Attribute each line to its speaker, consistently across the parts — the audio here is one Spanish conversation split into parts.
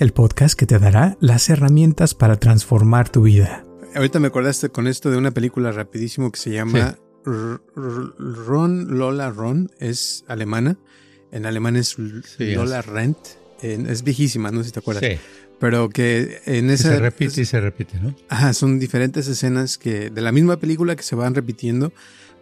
Speaker 1: El podcast que te dará las herramientas para transformar tu vida.
Speaker 2: Ahorita me acordaste con esto de una película rapidísimo que se llama Ron Lola Ron, es alemana. En alemán es Lola Rent. es viejísima, no sé si te acuerdas. Sí. Pero que en esa...
Speaker 3: Se repite y se repite, ¿no?
Speaker 2: Ajá, son diferentes escenas que de la misma película que se van repitiendo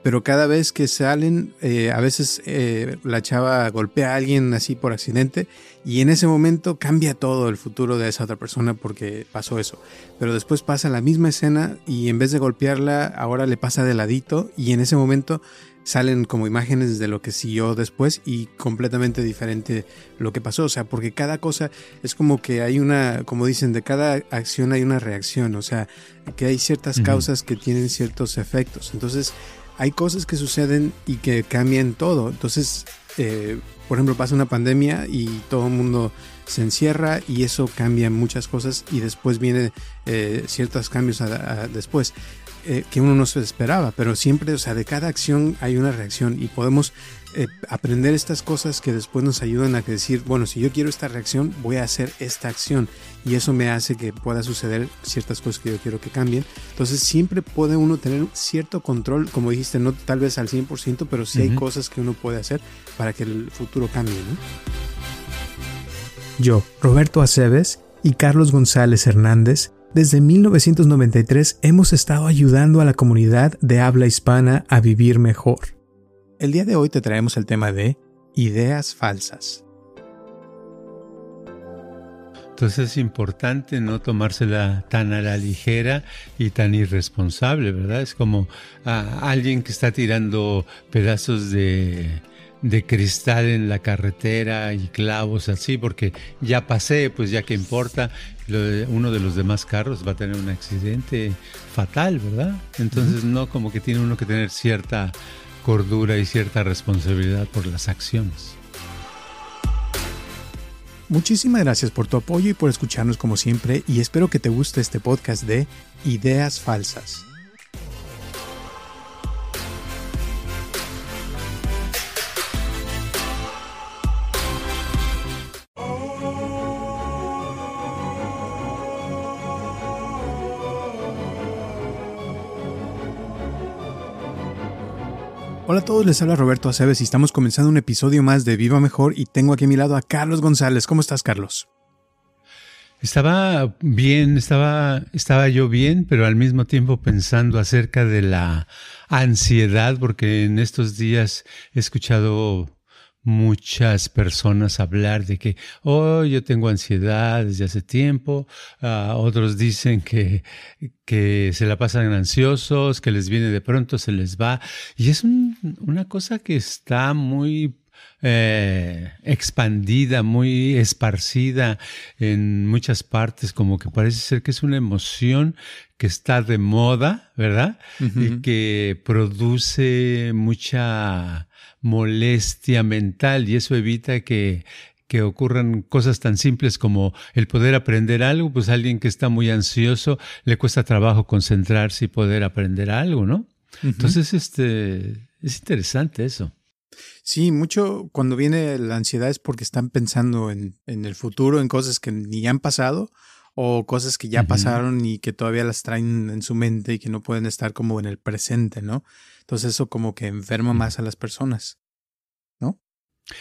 Speaker 2: pero cada vez que salen, eh, a veces eh, la chava golpea a alguien así por accidente y en ese momento cambia todo el futuro de esa otra persona porque pasó eso. Pero después pasa la misma escena y en vez de golpearla, ahora le pasa de ladito y en ese momento salen como imágenes de lo que siguió después y completamente diferente lo que pasó. O sea, porque cada cosa es como que hay una, como dicen, de cada acción hay una reacción. O sea, que hay ciertas causas que tienen ciertos efectos. Entonces, hay cosas que suceden y que cambian todo. Entonces, eh, por ejemplo, pasa una pandemia y todo el mundo se encierra y eso cambia muchas cosas y después viene eh, ciertos cambios después eh, que uno no se esperaba, pero siempre, o sea, de cada acción hay una reacción y podemos eh, aprender estas cosas que después nos ayudan a decir, bueno, si yo quiero esta reacción, voy a hacer esta acción y eso me hace que pueda suceder ciertas cosas que yo quiero que cambien. Entonces siempre puede uno tener cierto control, como dijiste, no tal vez al 100%, pero sí hay cosas que uno puede hacer para que el futuro cambie.
Speaker 1: Yo, Roberto Aceves y Carlos González Hernández, desde 1993 hemos estado ayudando a la comunidad de habla hispana a vivir mejor. El día de hoy te traemos el tema de ideas falsas.
Speaker 3: Entonces es importante no tomársela tan a la ligera y tan irresponsable, ¿verdad? Es como alguien que está tirando pedazos de, de cristal en la carretera y clavos así, porque ya pasé, pues ya que importa, uno de los demás carros va a tener un accidente fatal, ¿verdad? Entonces no como que tiene uno que tener cierta cordura y cierta responsabilidad por las acciones.
Speaker 1: Muchísimas gracias por tu apoyo y por escucharnos como siempre y espero que te guste este podcast de Ideas Falsas. Hola a todos, les habla Roberto Aceves y estamos comenzando un episodio más de Viva Mejor y tengo aquí a mi lado a Carlos González. ¿Cómo estás, Carlos?
Speaker 3: Estaba bien, estaba, estaba yo bien, pero al mismo tiempo pensando acerca de la ansiedad, porque en estos días he escuchado muchas personas hablar de que, oh, yo tengo ansiedad desde hace tiempo, ah, otros dicen que, que se la pasan ansiosos, que les viene de pronto, se les va, y es una cosa que está muy eh, expandida, muy esparcida en muchas partes, como que parece ser que es una emoción que está de moda, ¿verdad? Y que produce mucha molestia mental y eso evita que, que ocurran cosas tan simples como el poder aprender algo, pues a alguien que está muy ansioso le cuesta trabajo concentrarse y poder aprender algo, ¿no? Entonces, este, es interesante eso.
Speaker 1: Sí, mucho cuando viene la ansiedad es porque están pensando en, en el futuro, en cosas que ni han pasado o cosas que ya pasaron y que todavía las traen en su mente y que no pueden estar como en el presente, ¿no? Entonces eso como que enferma más a las personas, ¿no?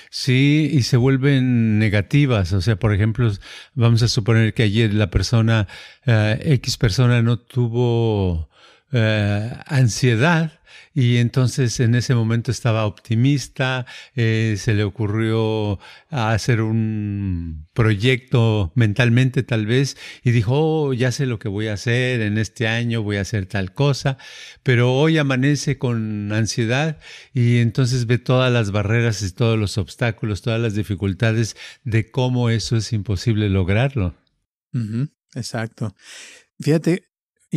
Speaker 3: Sí, y se vuelven negativas. O sea, por ejemplo, vamos a suponer que ayer la persona, eh, X persona no tuvo eh, ansiedad, y entonces en ese momento estaba optimista, eh, se le ocurrió hacer un proyecto mentalmente tal vez y dijo, oh, ya sé lo que voy a hacer en este año, voy a hacer tal cosa, pero hoy amanece con ansiedad y entonces ve todas las barreras y todos los obstáculos, todas las dificultades de cómo eso es imposible lograrlo.
Speaker 2: Exacto. Fíjate,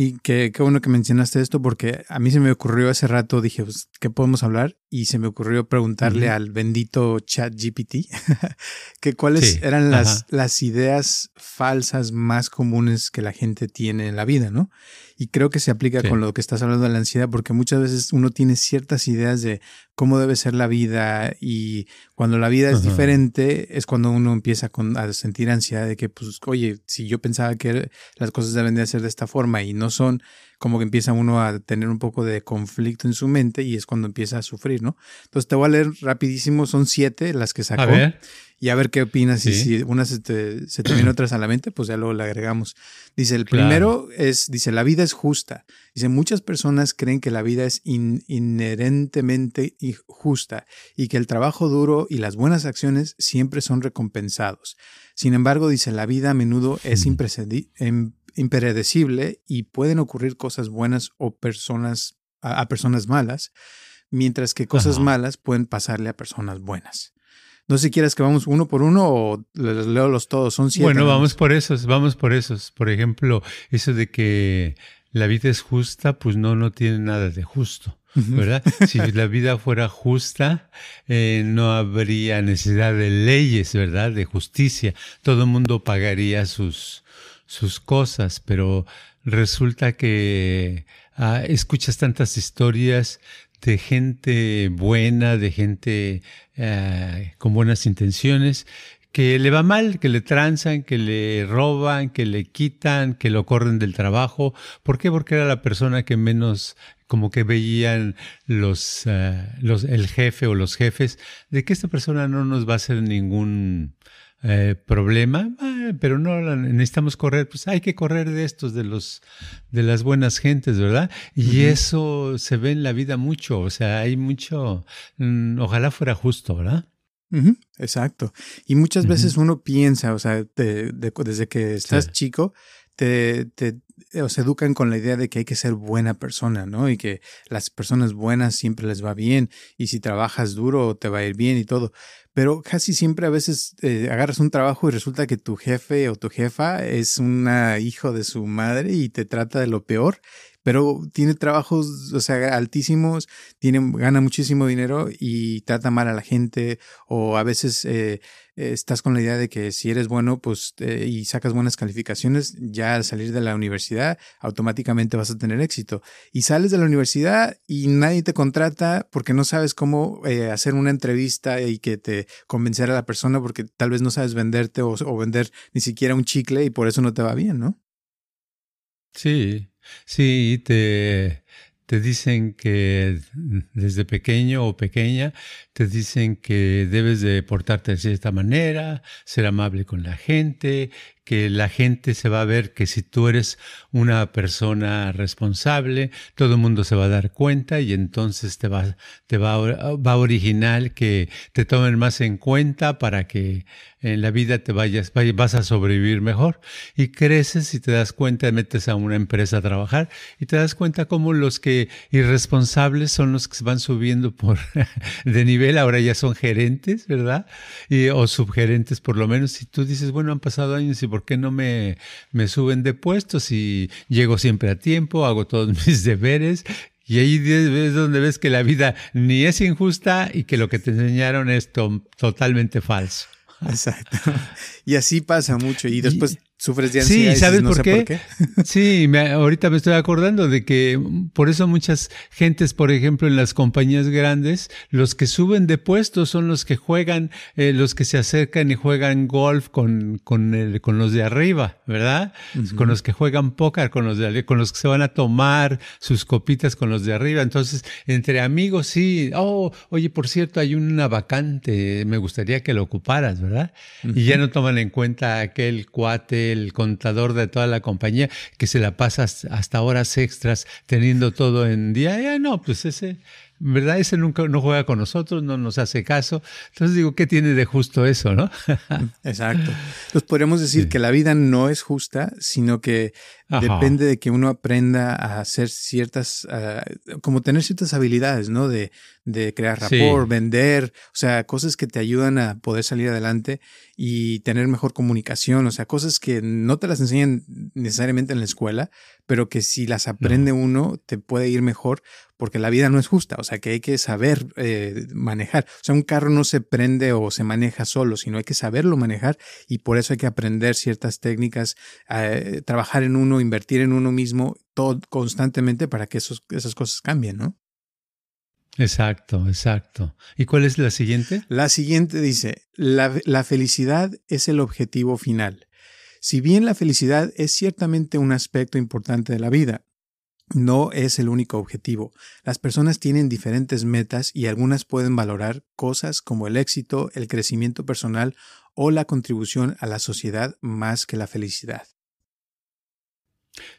Speaker 2: y qué, qué bueno que mencionaste esto porque a mí se me ocurrió hace rato, dije, pues, ¿qué podemos hablar? Y se me ocurrió preguntarle al bendito chat GPT que cuáles eran las, las ideas falsas más comunes que la gente tiene en la vida, ¿no? Y creo que se aplica con lo que estás hablando de la ansiedad, porque muchas veces uno tiene ciertas ideas de cómo debe ser la vida y cuando la vida es diferente es cuando uno empieza a sentir ansiedad de que, pues, oye, si yo pensaba que las cosas deben de ser de esta forma y no son, como que empieza uno a tener un poco de conflicto en su mente y es cuando empieza a sufrir, ¿no? Entonces te voy a leer rapidísimo, son siete las que sacó. Y a ver qué opinas. Y si una se te, se te viene otras a la mente, pues ya luego le agregamos. Dice, el primero es, dice, la vida es justa. Dice, muchas personas creen que la vida es inherentemente justa y que el trabajo duro y las buenas acciones siempre son recompensados. Sin embargo, dice, la vida a menudo es em, impredecible y pueden ocurrir cosas buenas o personas a, personas malas, mientras que cosas malas pueden pasarle a personas buenas. No sé si quieres que vamos uno por uno o les leo los todos. Son siete.
Speaker 3: Bueno, vamos por esos, vamos por esos. Por ejemplo, eso de que la vida es justa, pues no, no tiene nada de justo. ¿verdad? si la vida fuera justa, eh, no habría necesidad de leyes, ¿verdad? De justicia. Todo el mundo pagaría sus, sus cosas, pero resulta que ah, escuchas tantas historias de gente buena, de gente eh, con buenas intenciones, que le va mal, que le tranzan, que le roban, que le quitan, que lo corren del trabajo. ¿Por qué? Porque era la persona que menos como que veían los, eh, el jefe o los jefes de que esta persona no nos va a hacer ningún eh, problema, ah, pero no necesitamos correr, pues hay que correr de estos, de los, de las buenas gentes, ¿verdad? Y eso se ve en la vida mucho, o sea, hay mucho, mm, ojalá fuera justo, ¿verdad?
Speaker 2: Exacto. Y muchas veces uno piensa, o sea, desde que estás chico, te, te os educan con la idea de que hay que ser buena persona, ¿no? Y que las personas buenas siempre les va bien y si trabajas duro te va a ir bien y todo pero casi siempre a veces eh, agarras un trabajo y resulta que tu jefe o tu jefa es un hijo de su madre y te trata de lo peor pero tiene trabajos, o sea, altísimos, tiene, gana muchísimo dinero y trata mal a la gente, o a veces eh, estás con la idea de que si eres bueno, pues, eh, y sacas buenas calificaciones, ya al salir de la universidad, automáticamente vas a tener éxito. Y sales de la universidad y nadie te contrata porque no sabes cómo eh, hacer una entrevista y que te convencer a la persona porque tal vez no sabes venderte o, o vender ni siquiera un chicle y por eso no te va bien, ¿no?
Speaker 3: Sí, Sí, te, te dicen que desde pequeño o pequeña, te dicen que debes de portarte de cierta manera, ser amable con la gente, que la gente se va a ver que si tú eres una persona responsable, todo el mundo se va a dar cuenta y entonces te va, te va, va a original que te tomen más en cuenta para que en la vida te vayas, vas a sobrevivir mejor. Y creces y te das cuenta, metes a una empresa a trabajar y te das cuenta cómo los que irresponsables son los que se van subiendo por de nivel, ahora ya son gerentes, ¿verdad? Y, o subgerentes por lo menos. Y tú dices, bueno, han pasado años y ¿por qué no me, me suben de puestos? Y llego siempre a tiempo, hago todos mis deberes y ahí es donde ves que la vida ni es injusta y que lo que te enseñaron es totalmente falso.
Speaker 2: Exacto. Y así pasa mucho. Y después sufres de ansiedad.
Speaker 3: Sí, ¿sabes por, qué? Sí, ahorita me estoy acordando de que por eso muchas gentes, por ejemplo, en las compañías grandes, los que suben de puestos son los que juegan, eh, los que se acercan y juegan golf con, con, el, con los de arriba, ¿verdad? Con los que juegan póker, con los de con los que se van a tomar sus copitas con los de arriba. Entonces, entre amigos, sí, oh, oye, por cierto, hay una vacante, me gustaría que lo ocuparas, ¿verdad? Y ya no toman en cuenta aquel cuate el contador de toda la compañía que se la pasa hasta horas extras teniendo todo en día. Ya no, pues ese ¿verdad? Ese nunca no juega con nosotros, no nos hace caso. Entonces digo, ¿qué tiene de justo eso, no?
Speaker 2: Exacto. Entonces podríamos decir que la vida no es justa, sino que depende de que uno aprenda a hacer ciertas, como tener ciertas habilidades, ¿no? De, de crear rapport, vender, o sea, cosas que te ayudan a poder salir adelante y tener mejor comunicación, o sea, cosas que no te las enseñan necesariamente en la escuela, pero que si las aprende uno te puede ir mejor porque la vida no es justa, o sea que hay que saber eh, manejar. O sea, un carro no se prende o se maneja solo, sino hay que saberlo manejar y por eso hay que aprender ciertas técnicas, eh, trabajar en uno, invertir en uno mismo todo constantemente para que esos, esas cosas cambien, ¿no?
Speaker 3: Exacto, exacto. ¿Y cuál es la siguiente?
Speaker 2: La siguiente dice, la, la felicidad es el objetivo final. Si bien la felicidad es ciertamente un aspecto importante de la vida, no es el único objetivo. Las personas tienen diferentes metas y algunas pueden valorar cosas como el éxito, el crecimiento personal o la contribución a la sociedad más que la felicidad.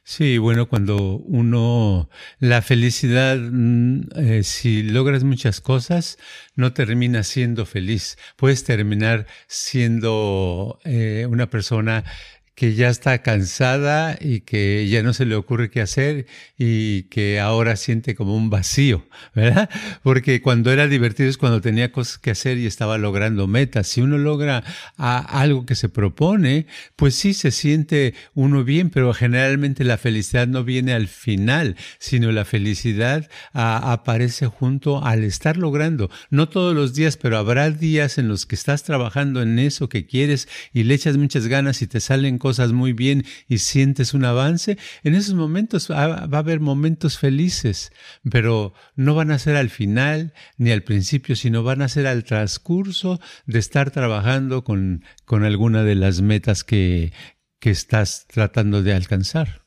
Speaker 3: Sí, bueno, cuando uno, la felicidad, mm, eh, si logras muchas cosas, no terminas siendo feliz. Puedes terminar siendo eh, una persona que ya está cansada y que ya no se le ocurre qué hacer y que ahora siente como un vacío, ¿verdad? Porque cuando era divertido es cuando tenía cosas que hacer y estaba logrando metas. Si uno logra algo que se propone, pues sí se siente uno bien, pero generalmente la felicidad no viene al final, sino la felicidad aparece junto al estar logrando. No todos los días, pero habrá días en los que estás trabajando en eso que quieres y le echas muchas ganas y te salen cosas muy bien y sientes un avance, en esos momentos va a haber momentos felices, pero no van a ser al final ni al principio, sino van a ser al transcurso de estar trabajando con, con alguna de las metas que, que estás tratando de alcanzar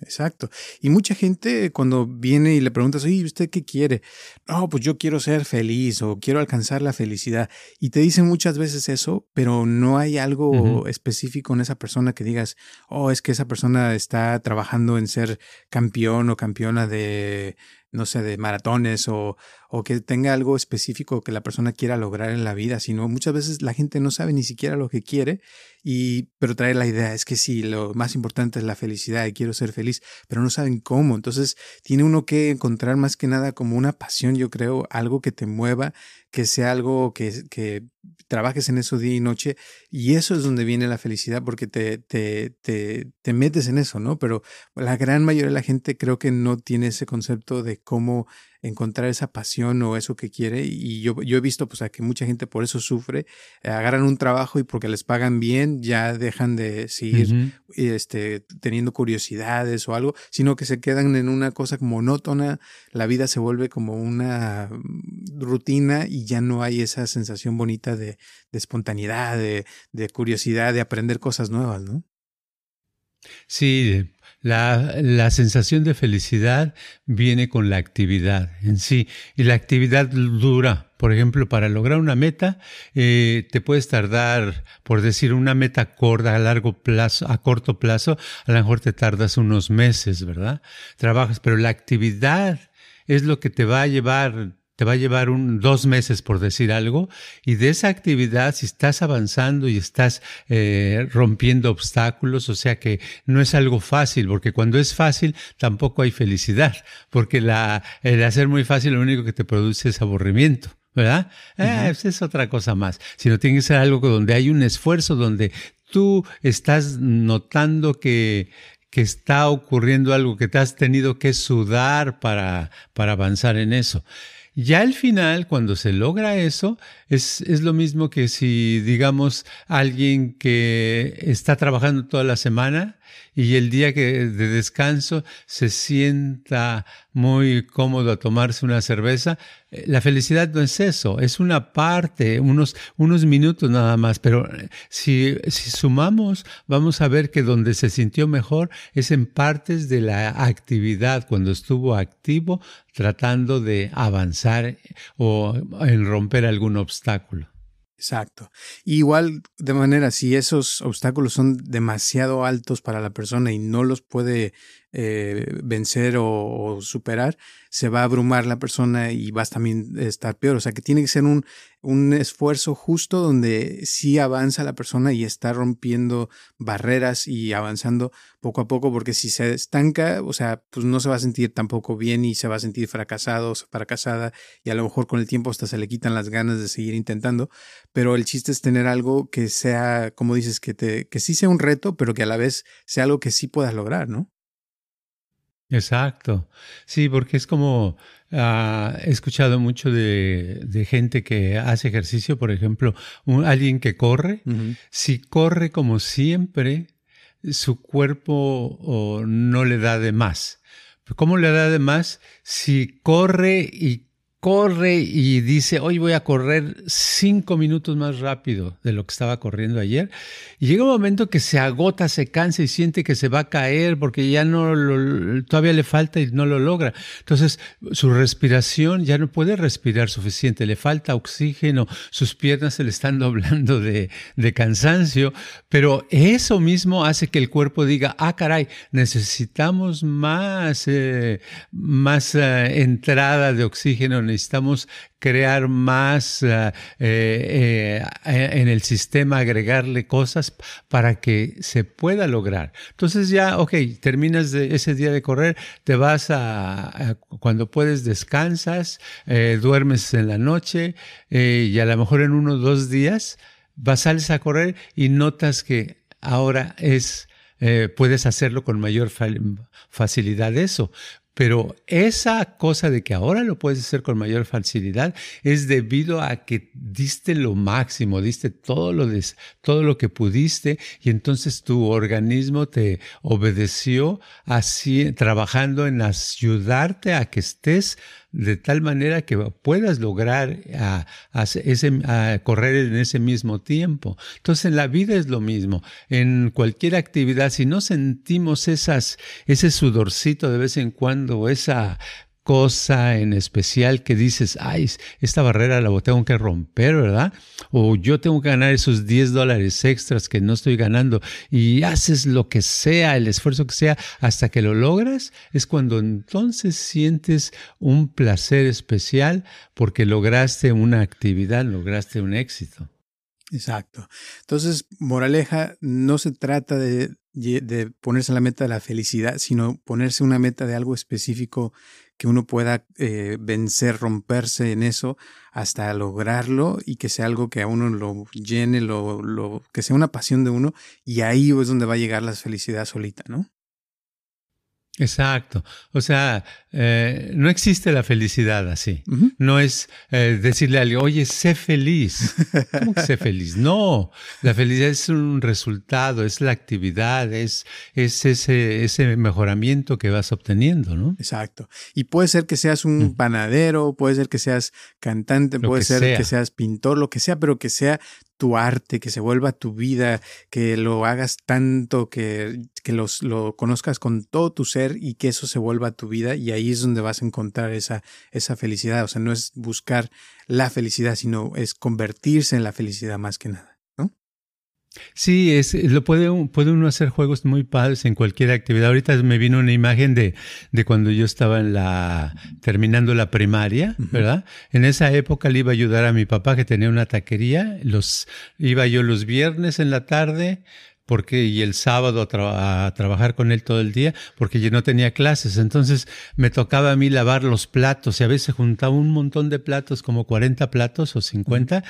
Speaker 2: exacto. Y mucha gente cuando viene y le preguntas, oye, ¿usted qué quiere? No, pues yo quiero ser feliz o quiero alcanzar la felicidad. Y te dicen muchas veces eso, pero no hay algo específico en esa persona que digas, oh, es que esa persona está trabajando en ser campeón o campeona de no sé, de maratones o, o, que tenga algo específico que la persona quiera lograr en la vida, sino muchas veces la gente no sabe ni siquiera lo que quiere, y, pero trae la idea, es que sí, lo más importante es la felicidad y quiero ser feliz, pero no saben cómo. Entonces tiene uno que encontrar más que nada como una pasión, yo creo, algo que te mueva, que sea algo que, que trabajes en eso día y noche y eso es donde viene la felicidad porque te, te, te, te, metes en eso, ¿no? Pero la gran mayoría de la gente creo que no tiene ese concepto de cómo encontrar esa pasión o eso que quiere. Y yo, yo he visto pues a que mucha gente por eso sufre, eh, agarran un trabajo y porque les pagan bien ya dejan de seguir este, teniendo curiosidades o algo, sino que se quedan en una cosa monótona, la vida se vuelve como una mm, rutina y ya no hay esa sensación bonita de, de espontaneidad, de, de curiosidad, de aprender cosas nuevas, ¿no?
Speaker 3: Sí, la, la, sensación de felicidad viene con la actividad en sí y la actividad dura. Por ejemplo, para lograr una meta, eh, te puedes tardar, por decir, una meta corta a largo plazo, a corto plazo, a lo mejor te tardas unos meses, ¿verdad? Trabajas, pero la actividad es lo que te va a llevar te va a llevar un, dos meses por decir algo, y de esa actividad, si estás avanzando y estás eh, rompiendo obstáculos, o sea que no es algo fácil, porque cuando es fácil tampoco hay felicidad, porque la, el hacer muy fácil lo único que te produce es aburrimiento. ¿Verdad? Eh, es otra cosa más. Sino tiene que ser algo donde hay un esfuerzo, donde tú estás notando que, que está ocurriendo algo, que te has tenido que sudar para, para avanzar en eso. Ya al final, cuando se logra eso, es, es, lo mismo que si, digamos, alguien que está trabajando toda la semana y el día que de descanso se sienta muy cómodo a tomarse una cerveza. Eh, la felicidad no es eso, es una parte, unos, unos minutos nada más, pero eh, si, si sumamos, vamos a ver que donde se sintió mejor es en partes de la actividad, cuando estuvo activo tratando de avanzar o en romper algún obstáculo.
Speaker 2: Exacto. Igual, de manera, si esos obstáculos son demasiado altos para la persona y no los puede eh, vencer o, superar, se va a abrumar la persona y vas también a estar peor. O sea que tiene que ser un, un esfuerzo justo donde sí avanza la persona y está rompiendo barreras y avanzando poco a poco, porque si se estanca, o sea, pues no se va a sentir tampoco bien y se va a sentir fracasado o fracasada y a lo mejor con el tiempo hasta se le quitan las ganas de seguir intentando. Pero el chiste es tener algo que sea, como dices, que, te, que sí sea un reto, pero que a la vez sea algo que sí puedas lograr, ¿no?
Speaker 3: Exacto. Sí, porque es como ah, he escuchado mucho de, gente que hace ejercicio, por ejemplo, alguien que corre, si corre como siempre, su cuerpo no le da de más. ¿Cómo le da de más? Si corre y corre y dice, hoy voy a correr cinco minutos más rápido de lo que estaba corriendo ayer. Y llega un momento que se agota, se cansa y siente que se va a caer porque ya no lo, todavía le falta y no lo logra. Entonces, su respiración ya no puede respirar suficiente, le falta oxígeno, sus piernas se le están doblando de, cansancio, pero eso mismo hace que el cuerpo diga, ah, caray, necesitamos más, eh, más eh, entrada de oxígeno, necesitamos crear más eh, eh, eh, en el sistema, agregarle cosas para que se pueda lograr. Entonces ya, ok, terminas de ese día de correr, te vas a, cuando puedes descansas, duermes en la noche y a lo mejor en unos dos días vas, sales a correr y notas que ahora es... puedes hacerlo con mayor facilidad eso. Pero esa cosa de que ahora lo puedes hacer con mayor facilidad es debido a que diste lo máximo, diste todo lo, todo lo que pudiste y entonces tu organismo te obedeció así, trabajando en ayudarte a que estés de tal manera que puedas lograr a, ese, correr en ese mismo tiempo. Entonces en la vida es lo mismo. En cualquier actividad, si no sentimos esas, ese sudorcito de vez en cuando, esa cosa en especial que dices, ay, esta barrera la tengo que romper, ¿verdad? O yo tengo que ganar esos 10 dólares extras que no estoy ganando y haces lo que sea, el esfuerzo que sea, hasta que lo logras, es cuando entonces sientes un placer especial porque lograste una actividad, lograste un éxito.
Speaker 2: Exacto. Entonces, moraleja, no se trata de, de ponerse la meta de la felicidad, sino ponerse una meta de algo específico que uno pueda eh, vencer, romperse en eso hasta lograrlo y que sea algo que a uno lo llene, lo, lo, que sea una pasión de uno y ahí es donde va a llegar la felicidad solita, ¿no?
Speaker 3: Exacto. O sea, eh, no existe la felicidad así. No es eh, decirle a alguien, oye, sé feliz. ¿Cómo que sé feliz? No, la felicidad es un resultado, es la actividad, es, es ese, ese mejoramiento que vas obteniendo, ¿no?
Speaker 2: Exacto. Y puede ser que seas un panadero, puede ser que seas cantante, puede ser que seas pintor, lo que sea, pero que sea tu arte, que se vuelva tu vida, que lo hagas tanto, que, que los, lo conozcas con todo tu ser y que eso se vuelva tu vida y ahí es donde vas a encontrar esa, esa felicidad. O sea, no es buscar la felicidad, sino es convertirse en la felicidad más que nada.
Speaker 3: Sí, es, lo puede, puede uno hacer juegos muy padres en cualquier actividad. Ahorita me vino una imagen de, de cuando yo estaba en la, terminando la primaria, ¿verdad? En esa época le iba a ayudar a mi papá que tenía una taquería. Los, iba yo los viernes en la tarde, porque y el sábado a, trabajar con él todo el día porque yo no tenía clases. Entonces me tocaba a mí lavar los platos y a veces juntaba un montón de platos, como 40 platos o 50.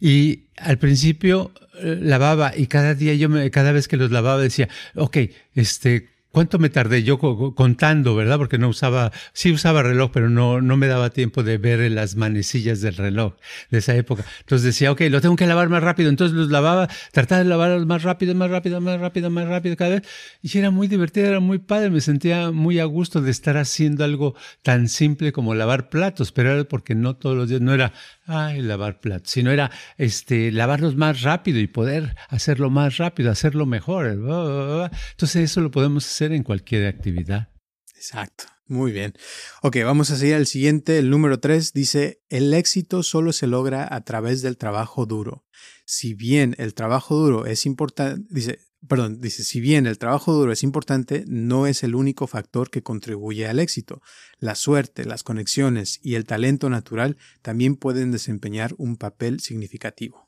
Speaker 3: Y al principio eh, lavaba y cada día yo me, cada vez que los lavaba decía, ok, este, ¿Cuánto me tardé yo contando, verdad? Porque no usaba, sí usaba reloj, pero no, no me daba tiempo de ver las manecillas del reloj de esa época. Entonces decía, ok, lo tengo que lavar más rápido. Entonces los lavaba, trataba de lavarlos más rápido, más rápido, más rápido, más rápido cada vez. Y era muy divertido, era muy padre. Me sentía muy a gusto de estar haciendo algo tan simple como lavar platos, pero era porque no todos los días, no era, ay, lavar platos, sino era este, lavarlos más rápido y poder hacerlo más rápido, hacerlo mejor. Entonces eso lo podemos hacer en cualquier actividad.
Speaker 2: Exacto. Muy bien. Ok, vamos a seguir al siguiente. El número tres dice, el éxito solo se logra a través del trabajo duro. Si bien el trabajo duro es importante, dice, perdón, dice, si bien el trabajo duro es importante, no es el único factor que contribuye al éxito. La suerte, las conexiones y el talento natural también pueden desempeñar un papel significativo.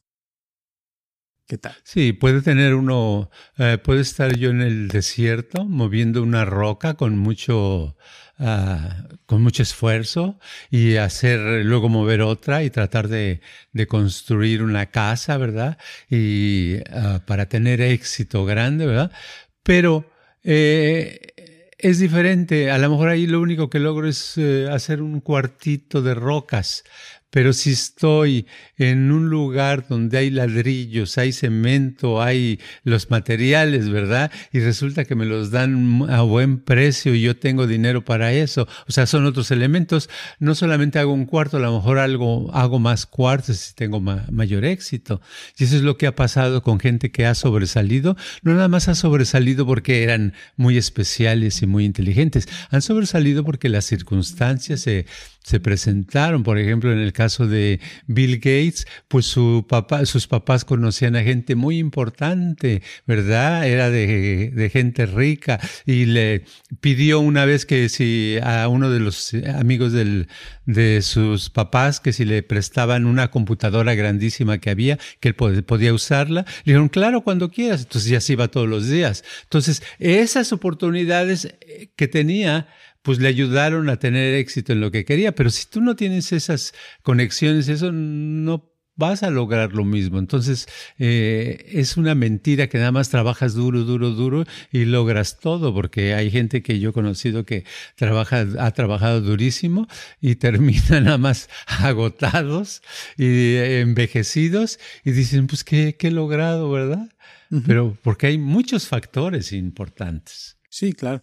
Speaker 2: ¿Qué tal?
Speaker 3: Sí, puede tener uno, eh, puede estar yo en el desierto moviendo una roca con mucho Ah, con mucho esfuerzo y hacer, luego mover otra y tratar de, construir una casa, ¿verdad? Y ah, para tener éxito grande, ¿verdad? Pero eh, es diferente. A lo mejor ahí lo único que logro es eh, hacer un cuartito de rocas, pero si estoy en un lugar donde hay ladrillos, hay cemento, hay los materiales, ¿verdad? Y resulta que me los dan a buen precio y yo tengo dinero para eso. O sea, son otros elementos. No solamente hago un cuarto, a lo mejor algo, hago más cuartos si tengo mayor éxito. Y eso es lo que ha pasado con gente que ha sobresalido. No nada más ha sobresalido porque eran muy especiales y muy inteligentes. Han sobresalido porque las circunstancias se se presentaron. Por ejemplo, en el caso de Bill Gates, pues su papá, sus papás conocían a gente muy importante, ¿verdad? Era de, de gente rica y le pidió una vez que si a uno de los amigos de sus papás que si le prestaban una computadora grandísima que había, que él podía usarla, le dijeron, claro, cuando quieras. Entonces ya se iba todos los días. Entonces, esas oportunidades que tenía, pues le ayudaron a tener éxito en lo que quería. Pero si tú no tienes esas conexiones, eso no vas a lograr lo mismo. Entonces, eh, es una mentira que nada más trabajas duro, duro, duro y logras todo, porque hay gente que yo he conocido que trabaja, ha trabajado durísimo y termina nada más agotados y envejecidos y dicen, pues, ¿qué, qué he logrado, verdad? Pero porque hay muchos factores importantes.
Speaker 2: Sí, claro.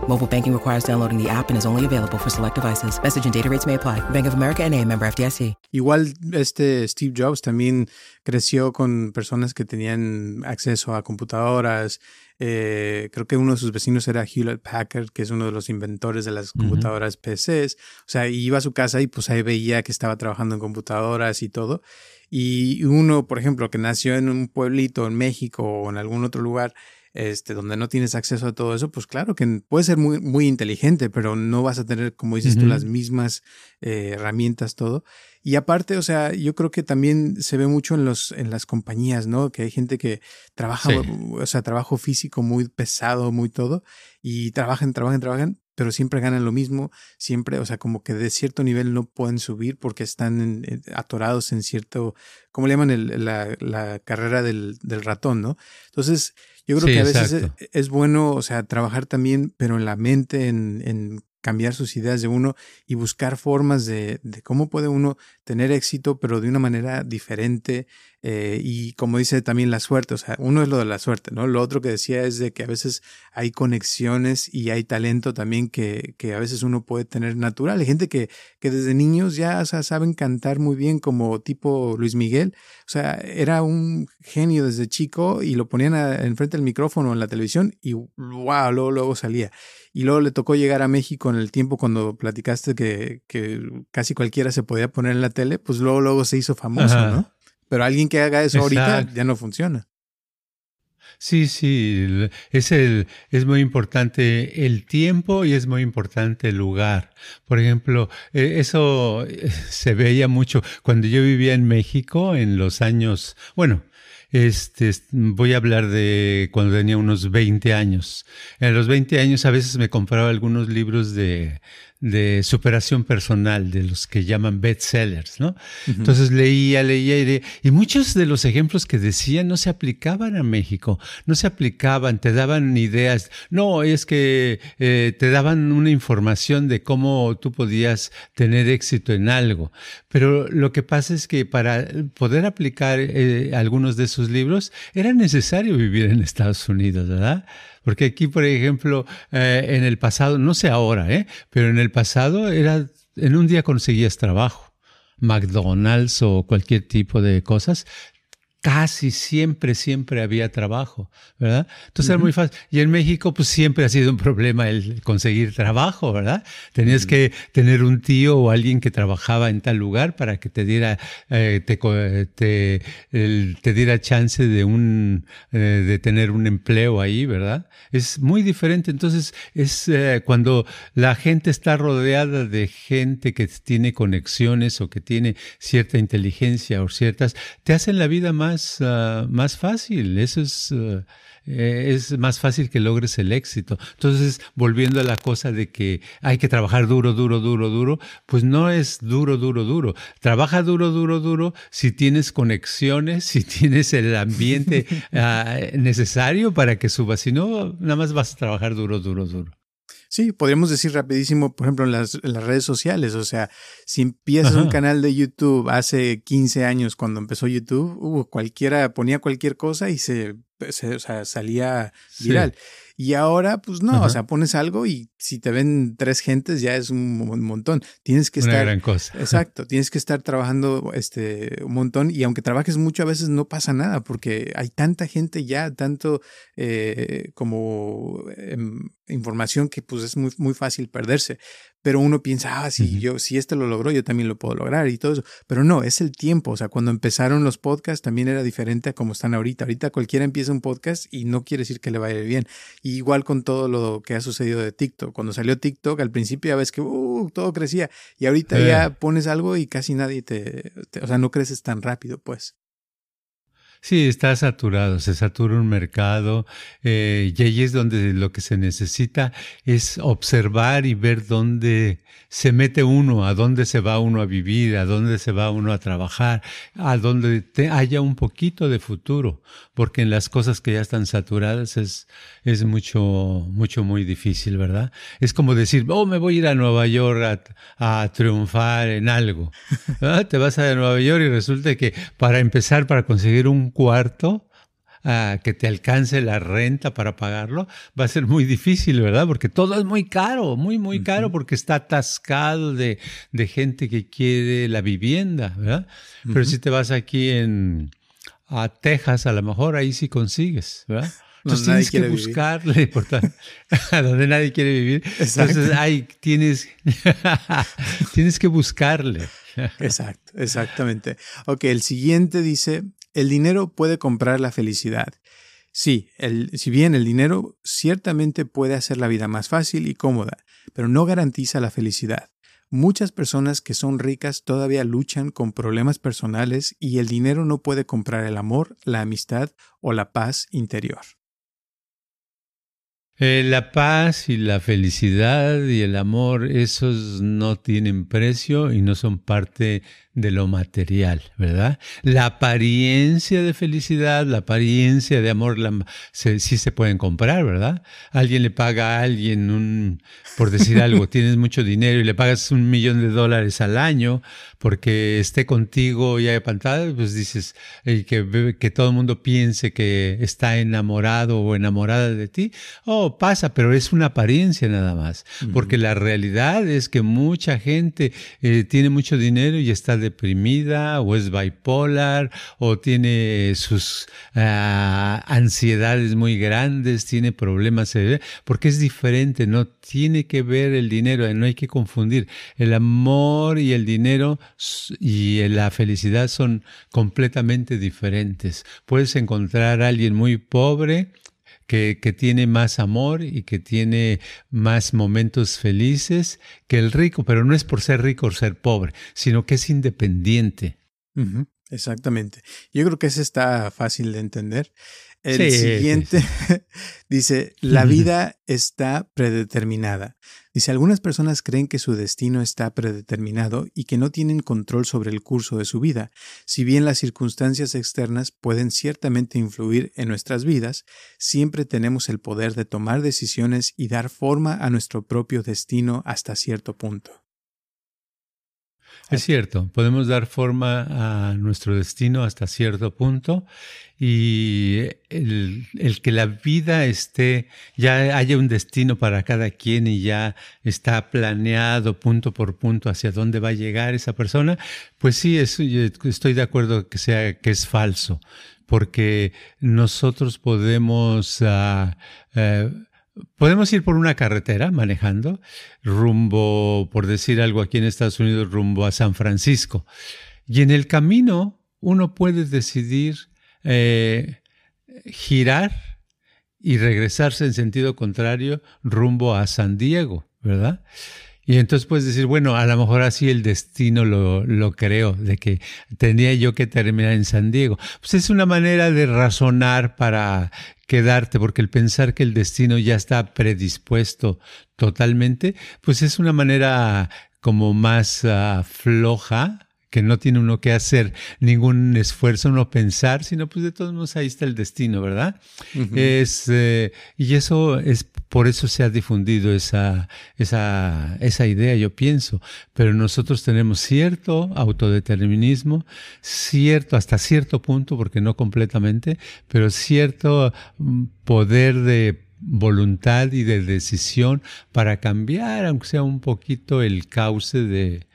Speaker 4: Mobile banking requires downloading the app and is only available for select devices. Message and data rates may apply. Bank of America NA, member FDIC.
Speaker 2: Igual este Steve Jobs también creció con personas que tenían acceso a computadoras. Eh, creo que uno de sus vecinos era Hewlett Packard, que es uno de los inventores de las computadoras PCs. O sea, iba a su casa y pues ahí veía que estaba trabajando en computadoras y todo. Y uno, por ejemplo, que nació en un pueblito en México o en algún otro lugar, este, donde no tienes acceso a todo eso, pues claro que puede ser muy, muy inteligente, pero no vas a tener, como dices tú, las mismas eh, herramientas, todo. Y aparte, o sea, yo creo que también se ve mucho en los, en las compañías, ¿no? Que hay gente que trabaja, o sea, trabajo físico muy pesado, muy todo, y trabajan, trabajan, trabajan, pero siempre ganan lo mismo, siempre, o sea, como que de cierto nivel no pueden subir porque están atorados en cierto, ¿cómo le llaman? El, la, la, carrera del, del, ratón, ¿no? Entonces, yo creo que a veces es, es, bueno, o sea, trabajar también, pero en la mente, en, en cambiar sus ideas de uno y buscar formas de, de, cómo puede uno tener éxito, pero de una manera diferente. Eh, y como dice también la suerte, o sea, uno es lo de la suerte, ¿no? Lo otro que decía es de que a veces hay conexiones y hay talento también que, que a veces uno puede tener natural. Hay gente que, que desde niños ya o sea, saben cantar muy bien, como tipo Luis Miguel. O sea, era un genio desde chico y lo ponían enfrente del micrófono en la televisión y wow, luego, luego salía. Y luego le tocó llegar a México en el tiempo cuando platicaste que, que casi cualquiera se podía poner en la tele, pues luego, luego se hizo famoso, ¿no? Pero alguien que haga eso ahorita ya no funciona.
Speaker 3: Sí, sí, es, el, es muy importante el tiempo y es muy importante el lugar. Por ejemplo, eh, eso eh, se veía mucho cuando yo vivía en México en los años, bueno, este, voy a hablar de cuando tenía unos 20 años. En los 20 años a veces me compraba algunos libros de, de superación personal, de los que llaman bestsellers, ¿no? Entonces leía, leía y leía. Y muchos de los ejemplos que decían no se aplicaban a México, no se aplicaban, te daban ideas. No, es que eh, te daban una información de cómo tú podías tener éxito en algo. Pero lo que pasa es que para poder aplicar eh, algunos de esos libros era necesario vivir en Estados Unidos, ¿verdad? Porque aquí, por ejemplo, eh, en el pasado, no sé ahora, ¿eh? pero en el pasado era, en un día conseguías trabajo. McDonald's o cualquier tipo de cosas, casi siempre, siempre había trabajo, ¿verdad? Entonces era muy fácil. Y en México, pues siempre ha sido un problema el conseguir trabajo, ¿verdad? Tenías que tener un tío o alguien que trabajaba en tal lugar para que te diera, eh, te, te, te, diera chance de un, eh, de tener un empleo ahí, ¿verdad? Es muy diferente. Entonces, es eh, cuando la gente está rodeada de gente que tiene conexiones o que tiene cierta inteligencia o ciertas, te hacen la vida más Ah, más, fácil. Eso es, eh, es más fácil que logres el éxito. Entonces, volviendo a la cosa de que hay que trabajar duro, duro, duro, duro, pues no es duro, duro, duro. Trabaja duro, duro, duro si tienes conexiones, si tienes el ambiente ah, necesario para que subas. Si no, nada más vas a trabajar duro, duro, duro.
Speaker 2: Sí, podríamos decir rapidísimo, por ejemplo, en las, redes sociales. O sea, si empiezas un canal de YouTube hace 15 años, cuando empezó YouTube, uh, cualquiera ponía cualquier cosa y se, o sea, salía viral. Y ahora, pues no, o sea, pones algo y si te ven tres gentes ya es un montón. Tienes que
Speaker 3: Una
Speaker 2: estar.
Speaker 3: gran cosa.
Speaker 2: Exacto, tienes que estar trabajando este, un montón y aunque trabajes mucho, a veces no pasa nada porque hay tanta gente ya, tanto eh, como em, información que pues es muy, muy fácil perderse pero uno piensa, ah, si yo, si este lo logró, yo también lo puedo lograr y todo eso. Pero no, es el tiempo. O sea, cuando empezaron los podcasts también era diferente a como están ahorita. Ahorita cualquiera empieza un podcast y no quiere decir que le vaya bien. igual con todo lo que ha sucedido de TikTok. Cuando salió TikTok, al principio ya ves que uh, todo crecía y ahorita ya pones algo y casi nadie te, o sea, no creces tan rápido, pues.
Speaker 3: Sí, está saturado, se satura un mercado eh, y ahí es donde lo que se necesita es observar y ver dónde se mete uno, a dónde se va uno a vivir, a dónde se va uno a trabajar, a dónde haya un poquito de futuro, porque en las cosas que ya están saturadas es, es mucho, mucho, muy difícil, ¿verdad? Es como decir, oh, me voy a ir a Nueva York a, triunfar en algo. Te vas a Nueva York y resulta que para empezar, para conseguir un cuarto a que te alcance la renta para pagarlo, va a ser muy difícil, ¿verdad? Porque todo es muy caro, muy, muy caro, porque está atascado de, de, gente que quiere la vivienda, ¿verdad? Pero si te vas aquí en, a Texas, a lo mejor ahí sí consigues, ¿verdad? Entonces tienes que buscarle, por donde nadie quiere vivir. Entonces ahí tienes, tienes que buscarle.
Speaker 2: Exacto, exactamente. Ok, el siguiente dice, el dinero puede comprar la felicidad. Sí, si bien el dinero ciertamente puede hacer la vida más fácil y cómoda, pero no garantiza la felicidad. Muchas personas que son ricas todavía luchan con problemas personales y el dinero no puede comprar el amor, la amistad o la paz interior.
Speaker 3: Eh, la paz y la felicidad y el amor, esos no tienen precio y no son parte de lo material, ¿verdad? La apariencia de felicidad, la apariencia de amor, sí se pueden comprar, ¿verdad? Alguien le paga a alguien un, por decir algo, tienes mucho dinero y le pagas un millón de dólares al año porque esté contigo y haya pantalla, pues dices, que, que todo el mundo piense que está enamorado o enamorada de ti. Oh, pasa, pero es una apariencia nada más. Porque la realidad es que mucha gente eh, tiene mucho dinero y está deprimida o es bipolar o tiene sus ah, ansiedades muy grandes, tiene problemas, porque es diferente, no tiene que ver el dinero, no hay que confundir. El amor y el dinero y la felicidad son completamente diferentes. Puedes encontrar a alguien muy pobre que, que, tiene más amor y que tiene más momentos felices que el rico, pero no es por ser rico o ser pobre, sino que es independiente.
Speaker 2: Exactamente. Yo creo que eso está fácil de entender. El siguiente dice, la vida está predeterminada. Dice, algunas personas creen que su destino está predeterminado y que no tienen control sobre el curso de su vida. Si bien las circunstancias externas pueden ciertamente influir en nuestras vidas, siempre tenemos el poder de tomar decisiones y dar forma a nuestro propio destino hasta cierto punto.
Speaker 3: Es cierto, podemos dar forma a nuestro destino hasta cierto punto y el, que la vida esté, ya haya un destino para cada quien y ya está planeado punto por punto hacia dónde va a llegar esa persona, pues sí, estoy de acuerdo que sea que es falso, porque nosotros podemos uh, Podemos ir por una carretera manejando, rumbo, por decir algo aquí en Estados Unidos, rumbo a San Francisco. Y en el camino uno puede decidir eh, girar y regresarse en sentido contrario rumbo a San Diego, ¿verdad? Y entonces puedes decir, bueno, a lo mejor así el destino lo, lo creo, de que tenía yo que terminar en San Diego. Pues es una manera de razonar para quedarte, porque el pensar que el destino ya está predispuesto totalmente, pues es una manera como más uh, floja que no tiene uno que hacer ningún esfuerzo, no pensar, sino pues de todos modos ahí está el destino, ¿verdad? es, eh, y eso es, por eso se ha difundido esa, esa, esa idea, yo pienso. Pero nosotros tenemos cierto autodeterminismo, cierto, hasta cierto punto, porque no completamente, pero cierto mm, poder de voluntad y de decisión para cambiar, aunque sea un poquito, el cauce de,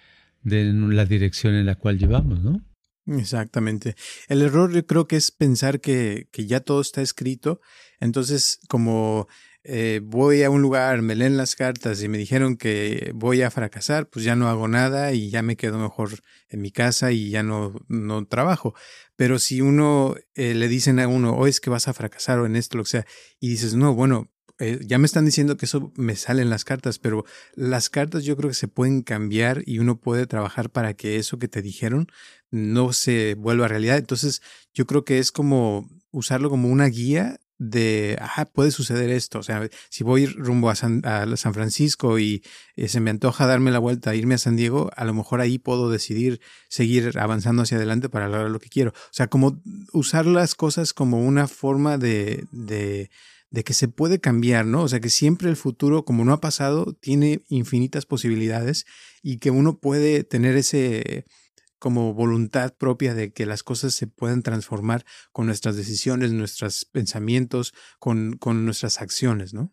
Speaker 3: de la dirección en la cual llevamos, ¿no?
Speaker 2: Exactamente. El error yo creo que es pensar que, que ya todo está escrito. Entonces, como eh, voy a un lugar, me leen las cartas y me dijeron que voy a fracasar, pues ya no hago nada y ya me quedo mejor en mi casa y ya no, no trabajo. Pero si uno eh, le dicen a uno, o oh, es que vas a fracasar o en esto, lo que sea, y dices, no, bueno, eh, ya me están diciendo que eso me sale en las cartas, pero las cartas yo creo que se pueden cambiar y uno puede trabajar para que eso que te dijeron no se vuelva realidad. Entonces, yo creo que es como usarlo como una guía de, ah, puede suceder esto. O sea, si voy rumbo a San, a San Francisco y eh, se me antoja darme la vuelta, irme a San Diego, a lo mejor ahí puedo decidir seguir avanzando hacia adelante para lograr lo que quiero. O sea, como usar las cosas como una forma de, de de que se puede cambiar, ¿no? O sea, que siempre el futuro, como no ha pasado, tiene infinitas posibilidades y que uno puede tener ese como voluntad propia de que las cosas se pueden transformar con nuestras decisiones, nuestros pensamientos, con, con nuestras acciones, ¿no?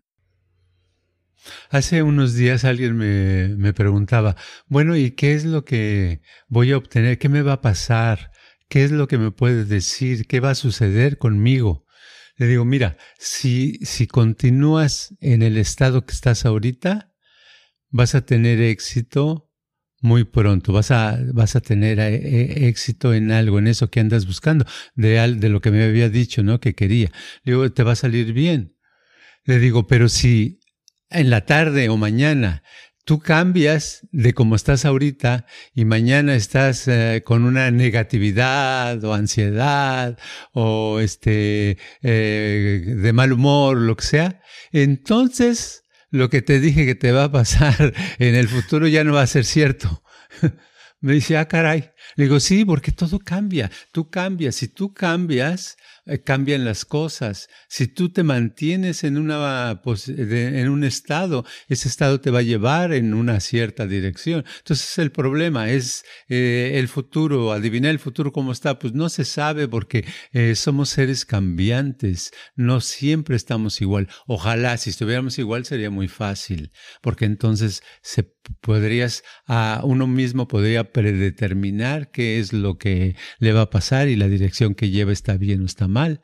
Speaker 3: Hace unos días alguien me, me, preguntaba, bueno, ¿y qué es lo que voy a obtener? ¿Qué me va a pasar? ¿Qué es lo que me puedes decir? ¿Qué va a suceder conmigo? Le digo, mira, si, si continúas en el estado que estás ahorita, vas a tener éxito muy pronto, vas a, vas a tener eh, eh, éxito en algo, en eso que andas buscando, de, de lo que me había dicho, ¿no? Que quería. Le digo, te va a salir bien. Le digo, pero si en la tarde o mañana tú cambias de como estás ahorita y mañana estás eh, con una negatividad o ansiedad o este eh, de mal humor, lo que sea, entonces lo que te dije que te va a pasar en el futuro ya no va a ser cierto. Me dice, ah, caray. Le digo, sí, porque todo cambia. Tú cambias. Si tú cambias, eh, cambian las cosas. Si tú te mantienes en, una, en un estado, ese estado te va a llevar en una cierta dirección. Entonces el problema es eh, el futuro, adivinar el futuro cómo está, pues no se sabe porque eh, somos seres cambiantes, no siempre estamos igual. Ojalá si estuviéramos igual sería muy fácil, porque entonces se podrías, a uno mismo podría predeterminar qué es lo que le va a pasar y la dirección que lleva está bien o está mal.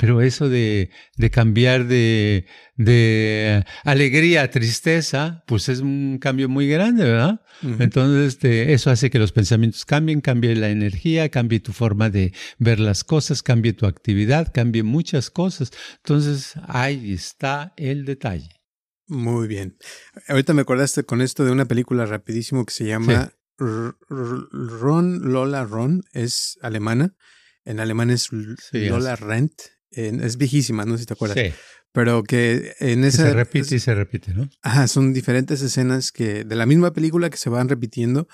Speaker 3: Pero eso de, de cambiar de, de, alegría a tristeza, pues es un cambio muy grande, ¿verdad? Entonces, este, eso hace que los pensamientos cambien, cambie la energía, cambie tu forma de ver las cosas, cambie tu actividad, cambie muchas cosas. Entonces, ahí está el detalle.
Speaker 2: Muy bien. Ahorita me acordaste con esto de una película rapidísimo que se llama Ron Lola Ron, es alemana. En alemán es Lola Rent es viejísima, no sé si te acuerdas. Sí. Pero que en esa...
Speaker 3: se repite y se repite, ¿no?
Speaker 2: Ajá, son diferentes escenas que de la misma película que se van repitiendo,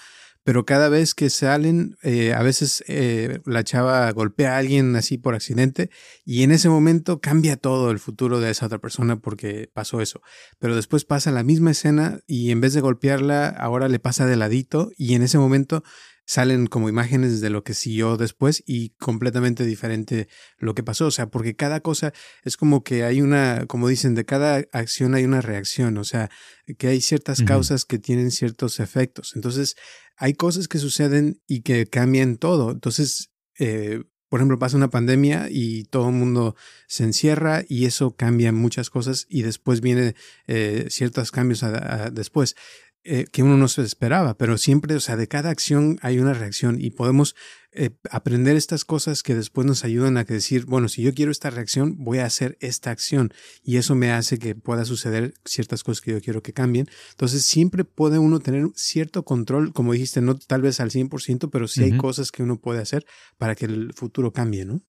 Speaker 2: pero cada vez que salen, eh, a veces eh, la chava golpea a alguien así por accidente y en ese momento cambia todo el futuro de esa otra persona porque pasó eso. Pero después pasa la misma escena y en vez de golpearla, ahora le pasa de ladito y en ese momento salen como imágenes de lo que siguió después y completamente diferente lo que pasó. O sea, porque cada cosa es como que hay una, como dicen, de cada acción hay una reacción. O sea, que hay ciertas causas que tienen ciertos efectos. Entonces, hay cosas que suceden y que cambian todo. Entonces, eh, por ejemplo, pasa una pandemia y todo el mundo se encierra y eso cambia muchas cosas y después viene eh, ciertos cambios después. Eh, que uno no se esperaba, pero siempre, o sea, de cada acción hay una reacción y podemos eh, aprender estas cosas que después nos ayudan a decir, bueno, si yo quiero esta reacción, voy a hacer esta acción y eso me hace que pueda suceder ciertas cosas que yo quiero que cambien. Entonces, siempre puede uno tener cierto control, como dijiste, no tal vez al 100%, pero sí hay cosas que uno puede hacer para que el futuro cambie, ¿no?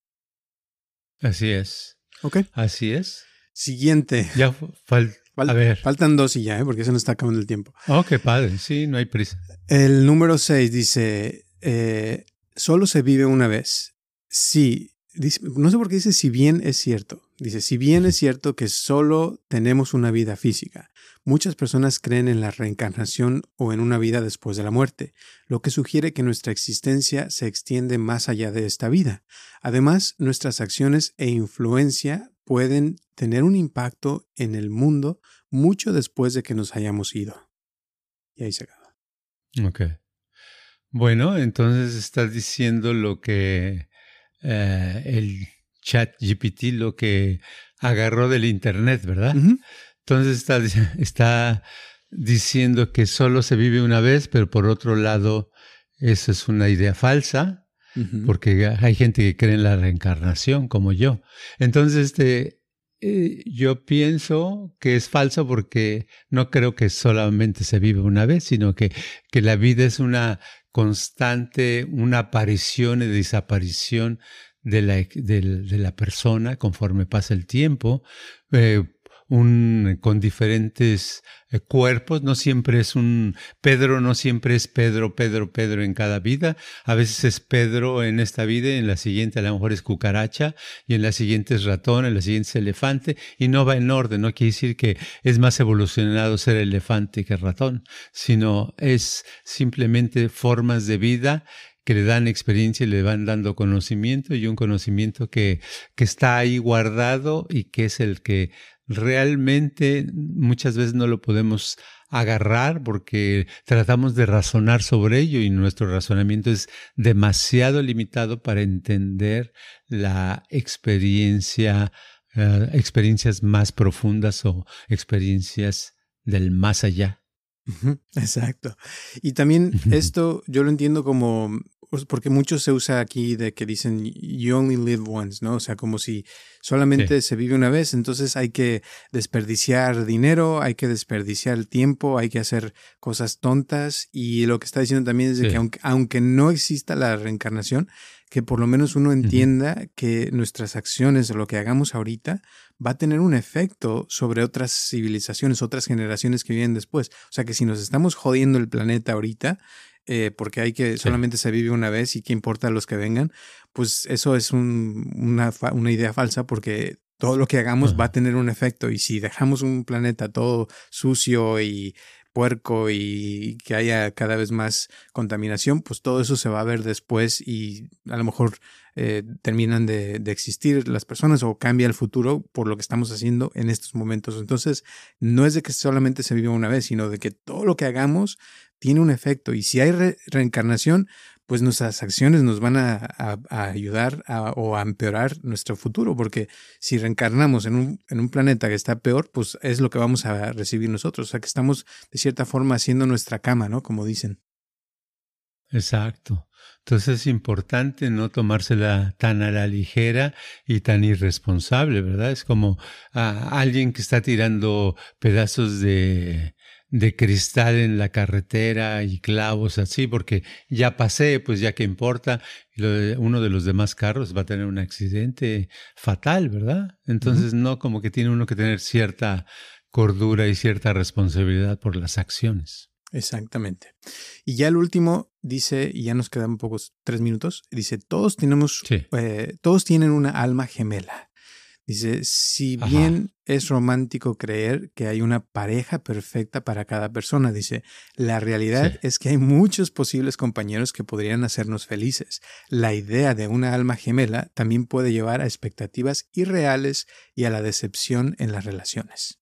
Speaker 3: Así es.
Speaker 2: Ok.
Speaker 3: Así es.
Speaker 2: Siguiente.
Speaker 3: Ya a ver.
Speaker 2: Faltan dos y ya, ¿eh? porque se nos está acabando el tiempo.
Speaker 3: Oh, qué padre. Sí, no hay prisa.
Speaker 2: El número seis dice, eh, solo se vive una vez. Sí, no sé por qué dice si bien es cierto. Dice, si bien es cierto que solo tenemos una vida física, muchas personas creen en la reencarnación o en una vida después de la muerte, lo que sugiere que nuestra existencia se extiende más allá de esta vida. Además, nuestras acciones e influencia pueden tener un impacto en el mundo mucho después de que nos hayamos ido. Y ahí se acaba.
Speaker 3: Ok. Bueno, entonces estás diciendo lo que eh, el chat GPT, lo que agarró del Internet, ¿verdad? Entonces está, está diciendo que solo se vive una vez, pero por otro lado, eso es una idea falsa porque hay gente que cree en la reencarnación, como yo. Entonces, este, eh, yo pienso que es falso porque no creo que solamente se vive una vez, sino que, que la vida es una constante, una aparición y desaparición de la, de, la persona conforme pasa el tiempo. Eh, un, con diferentes eh, cuerpos, no siempre es un Pedro, no siempre es Pedro, Pedro, Pedro en cada vida, a veces es Pedro en esta vida, en la siguiente a lo mejor es cucaracha, y en la siguiente es ratón, en la siguiente es elefante, y no va en orden, no quiere decir que es más evolucionado ser elefante que ratón, sino es simplemente formas de vida que le dan experiencia y le van dando conocimiento y un conocimiento que, que está ahí guardado y que es el que realmente muchas veces no lo podemos agarrar porque tratamos de razonar sobre ello y nuestro razonamiento es demasiado limitado para entender la experiencia, eh, experiencias más profundas o experiencias del más allá.
Speaker 2: Exacto. Y también esto yo lo entiendo como porque mucho se usa aquí de que dicen you only live once, ¿no? O sea, como si solamente se vive una vez, entonces hay que desperdiciar dinero, hay que desperdiciar tiempo, hay que hacer cosas tontas. Y lo que está diciendo también es de que aunque, aunque no exista la reencarnación, que por lo menos uno entienda que nuestras acciones lo que hagamos ahorita va a tener un efecto sobre otras civilizaciones, otras generaciones que vienen después. O sea que si nos estamos jodiendo el planeta ahorita, eh, porque hay que, solamente se vive una vez y qué importa los que vengan, pues eso es una, una idea falsa porque todo lo que hagamos va a tener un efecto y si dejamos un planeta todo sucio y puerco y que haya cada vez más contaminación, pues todo eso se va a ver después y a lo mejor eh, terminan de, existir las personas o cambia el futuro por lo que estamos haciendo en estos momentos. Entonces, no es de que solamente se viva una vez, sino de que todo lo que hagamos tiene un efecto. Y si hay reencarnación, pues nuestras acciones nos van a, ayudar o a empeorar nuestro futuro, porque si reencarnamos en un, en un, planeta que está peor, pues es lo que vamos a recibir nosotros. O sea que estamos de cierta forma haciendo nuestra cama, ¿no? Como dicen.
Speaker 3: Exacto. Entonces es importante no tomársela tan a la ligera y tan irresponsable, ¿verdad? Es como a alguien que está tirando pedazos de, de cristal en la carretera y clavos así, porque ya pasé, pues ya que importa, uno de los demás carros va a tener un accidente fatal, ¿verdad? Entonces no como que tiene uno que tener cierta cordura y cierta responsabilidad por las acciones.
Speaker 2: Exactamente. Y ya el último dice, y ya nos quedan pocos tres minutos, dice, todos tenemos, eh, todos tienen una alma gemela. Dice, si bien es romántico creer que hay una pareja perfecta para cada persona, dice, la realidad es que hay muchos posibles compañeros que podrían hacernos felices. La idea de una alma gemela también puede llevar a expectativas irreales y a la decepción en las relaciones.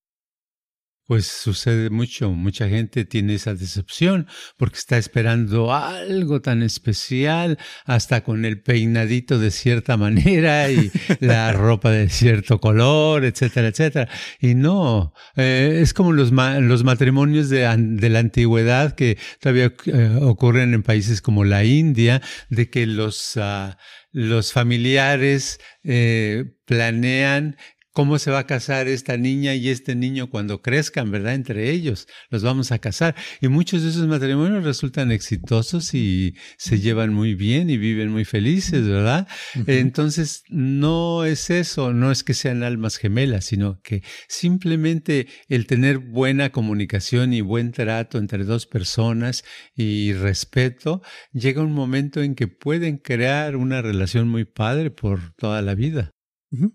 Speaker 3: Pues sucede mucho, mucha gente tiene esa decepción porque está esperando algo tan especial, hasta con el peinadito de cierta manera y la ropa de cierto color, etcétera, etcétera. Y no, eh, es como los, los matrimonios de, de, la antigüedad que todavía eh, ocurren en países como la India, de que los... Uh, los familiares eh, planean cómo se va a casar esta niña y este niño cuando crezcan, ¿verdad? Entre ellos los vamos a casar. Y muchos de esos matrimonios resultan exitosos y se llevan muy bien y viven muy felices, ¿verdad? Entonces, no es eso, no es que sean almas gemelas, sino que simplemente el tener buena comunicación y buen trato entre dos personas y respeto, llega un momento en que pueden crear una relación muy padre por toda la vida.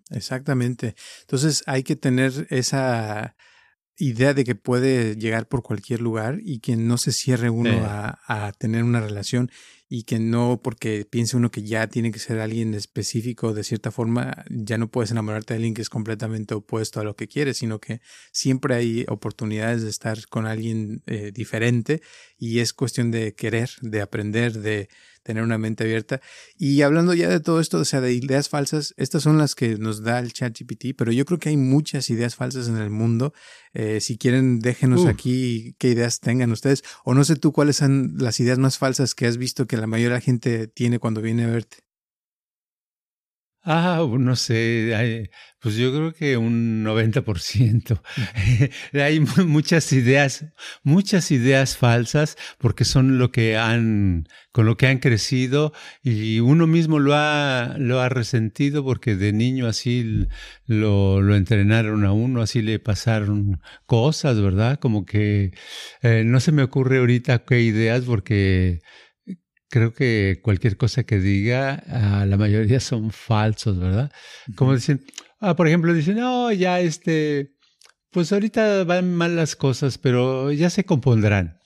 Speaker 2: Exactamente. Entonces hay que tener esa idea de que puede llegar por cualquier lugar y que no se cierre uno a, a, tener una relación y que no porque piense uno que ya tiene que ser alguien específico de cierta forma, ya no puedes enamorarte de alguien que es completamente opuesto a lo que quieres, sino que siempre hay oportunidades de estar con alguien eh, diferente y es cuestión de querer, de aprender, de, tener una mente abierta. Y hablando ya de todo esto, o sea, de ideas falsas, estas son las que nos da el ChatGPT, pero yo creo que hay muchas ideas falsas en el mundo. Eh, si quieren, déjenos aquí qué ideas tengan ustedes. O no sé tú cuáles son las ideas más falsas que has visto que la mayoría de la gente tiene cuando viene a verte.
Speaker 3: Ah, no sé, pues yo creo que un 90%. hay muchas ideas, muchas ideas falsas porque son lo que han, con lo que han crecido y uno mismo lo ha, lo ha resentido porque de niño así lo, lo entrenaron a uno, así le pasaron cosas, ¿verdad? Como que eh, no se me ocurre ahorita qué ideas porque creo que cualquier cosa que diga, ah, la mayoría son falsos, ¿verdad? Como dicen, ah, por ejemplo, dicen, no, ya este, pues ahorita van mal las cosas, pero ya se compondrán.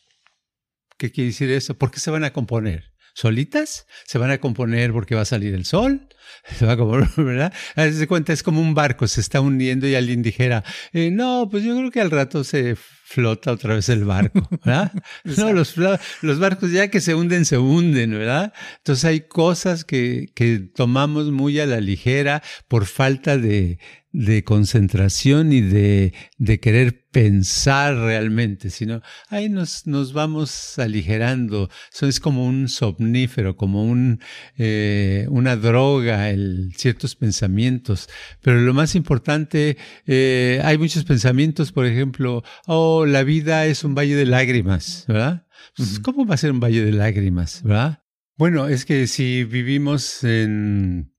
Speaker 3: ¿Qué quiere decir eso? ¿Por qué se van a componer? solitas, se van a componer porque va a salir el sol, se va a componer, ¿verdad? A de cuenta, es como un barco, se está hundiendo y alguien dijera, eh, no, pues yo creo que al rato se flota otra vez el barco, ¿verdad? no, los, los, barcos ya que se hunden, se hunden, ¿verdad? Entonces hay cosas que, que tomamos muy a la ligera por falta de, de concentración y de, de, querer pensar realmente, sino ahí nos, nos vamos aligerando. Eso es como un somnífero, como un, eh, una droga, el, ciertos pensamientos. Pero lo más importante, eh, hay muchos pensamientos, por ejemplo, oh, la vida es un valle de lágrimas, ¿verdad? Pues, ¿Cómo va a ser un valle de lágrimas, verdad? Bueno, es que si vivimos en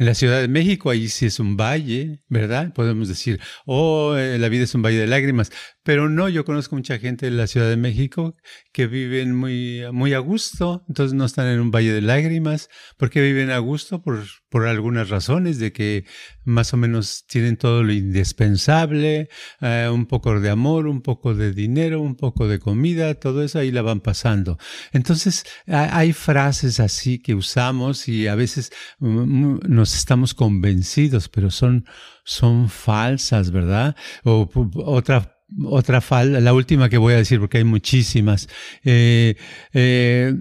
Speaker 3: en la Ciudad de México, ahí sí es un valle, ¿verdad? Podemos decir, oh, eh, la vida es un valle de lágrimas. Pero no, yo conozco mucha gente de la Ciudad de México que viven muy, muy a gusto, entonces no están en un valle de lágrimas, porque viven a gusto por, por algunas razones, de que más o menos tienen todo lo indispensable, eh, un poco de amor, un poco de dinero, un poco de comida, todo eso ahí la van pasando. Entonces hay frases así que usamos y a veces mm, mm, nos estamos convencidos, pero son, son falsas, ¿verdad? O otra otra falda, la última que voy a decir porque hay muchísimas. Eh, eh,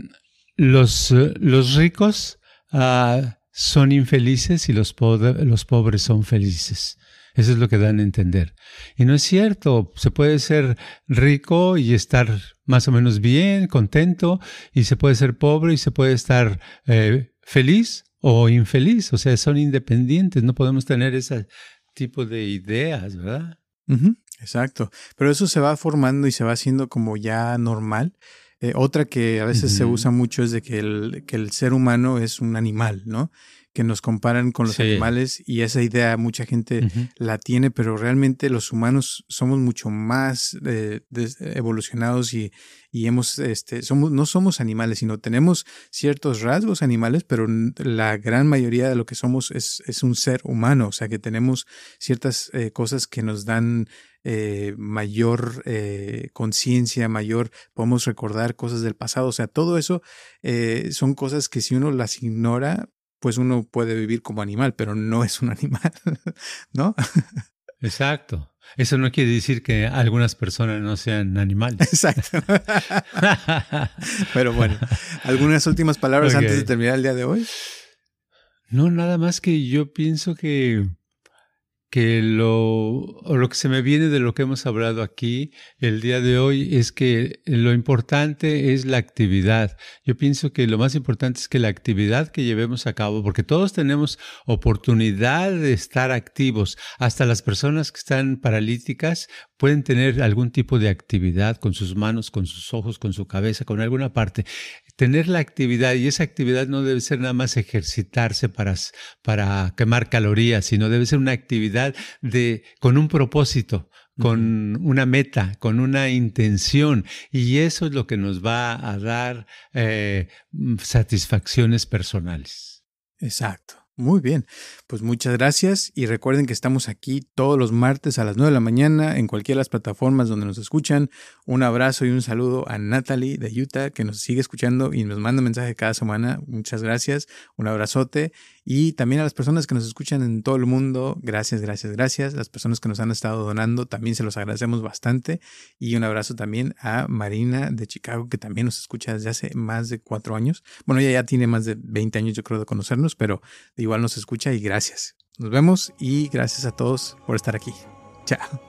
Speaker 3: los, los, ricos ah, son infelices y los, los pobres son felices. Eso es lo que dan a entender. Y no es cierto, se puede ser rico y estar más o menos bien, contento, y se puede ser pobre y se puede estar eh, feliz o infeliz. O sea, son independientes, no podemos tener ese tipo de ideas, ¿verdad?
Speaker 2: Exacto. Pero eso se va formando y se va haciendo como ya normal. Eh, otra que a veces se usa mucho es de que el, que el ser humano es un animal, ¿no? Que nos comparan con los animales y esa idea mucha gente la tiene, pero realmente los humanos somos mucho más eh, evolucionados y, y, hemos, este, somos, no somos animales, sino tenemos ciertos rasgos animales, pero la gran mayoría de lo que somos es, es un ser humano, o sea que tenemos ciertas eh, cosas que nos dan eh, mayor conciencia, mayor, podemos recordar cosas del pasado, o sea, todo eso son cosas que si uno las ignora, pues uno puede vivir como animal, pero no es un animal, ¿no?
Speaker 3: Exacto. Eso no quiere decir que algunas personas no sean animales.
Speaker 2: Exacto. pero bueno, ¿algunas últimas palabras antes de terminar el día de hoy?
Speaker 3: No, nada más que yo pienso que que lo, lo que se me viene de lo que hemos hablado aquí el día de hoy es que lo importante es la actividad. Yo pienso que lo más importante es que la actividad que llevemos a cabo, porque todos tenemos oportunidad de estar activos, hasta las personas que están paralíticas pueden tener algún tipo de actividad con sus manos, con sus ojos, con su cabeza, con alguna parte tener la actividad, y esa actividad no debe ser nada más ejercitarse para, para quemar calorías, sino debe ser una actividad de, con un propósito, con una meta, con una intención. Y eso es lo que nos va a dar eh, satisfacciones personales.
Speaker 2: Exacto. Muy bien, pues muchas gracias y recuerden que estamos aquí todos los martes a las 9 de la mañana en cualquiera de las plataformas donde nos escuchan. Un abrazo y un saludo a Natalie de Utah que nos sigue escuchando y nos manda mensaje cada semana. Muchas gracias, un abrazote y también a las personas que nos escuchan en todo el mundo, gracias, gracias, gracias. Las personas que nos han estado donando, también se los agradecemos bastante. Y un abrazo también a Marina de Chicago, que también nos escucha desde hace más de cuatro años. Bueno, ella ya tiene más de 20 años, yo creo, de conocernos, pero igual nos escucha y gracias. Nos vemos y gracias a todos por estar aquí. Chao.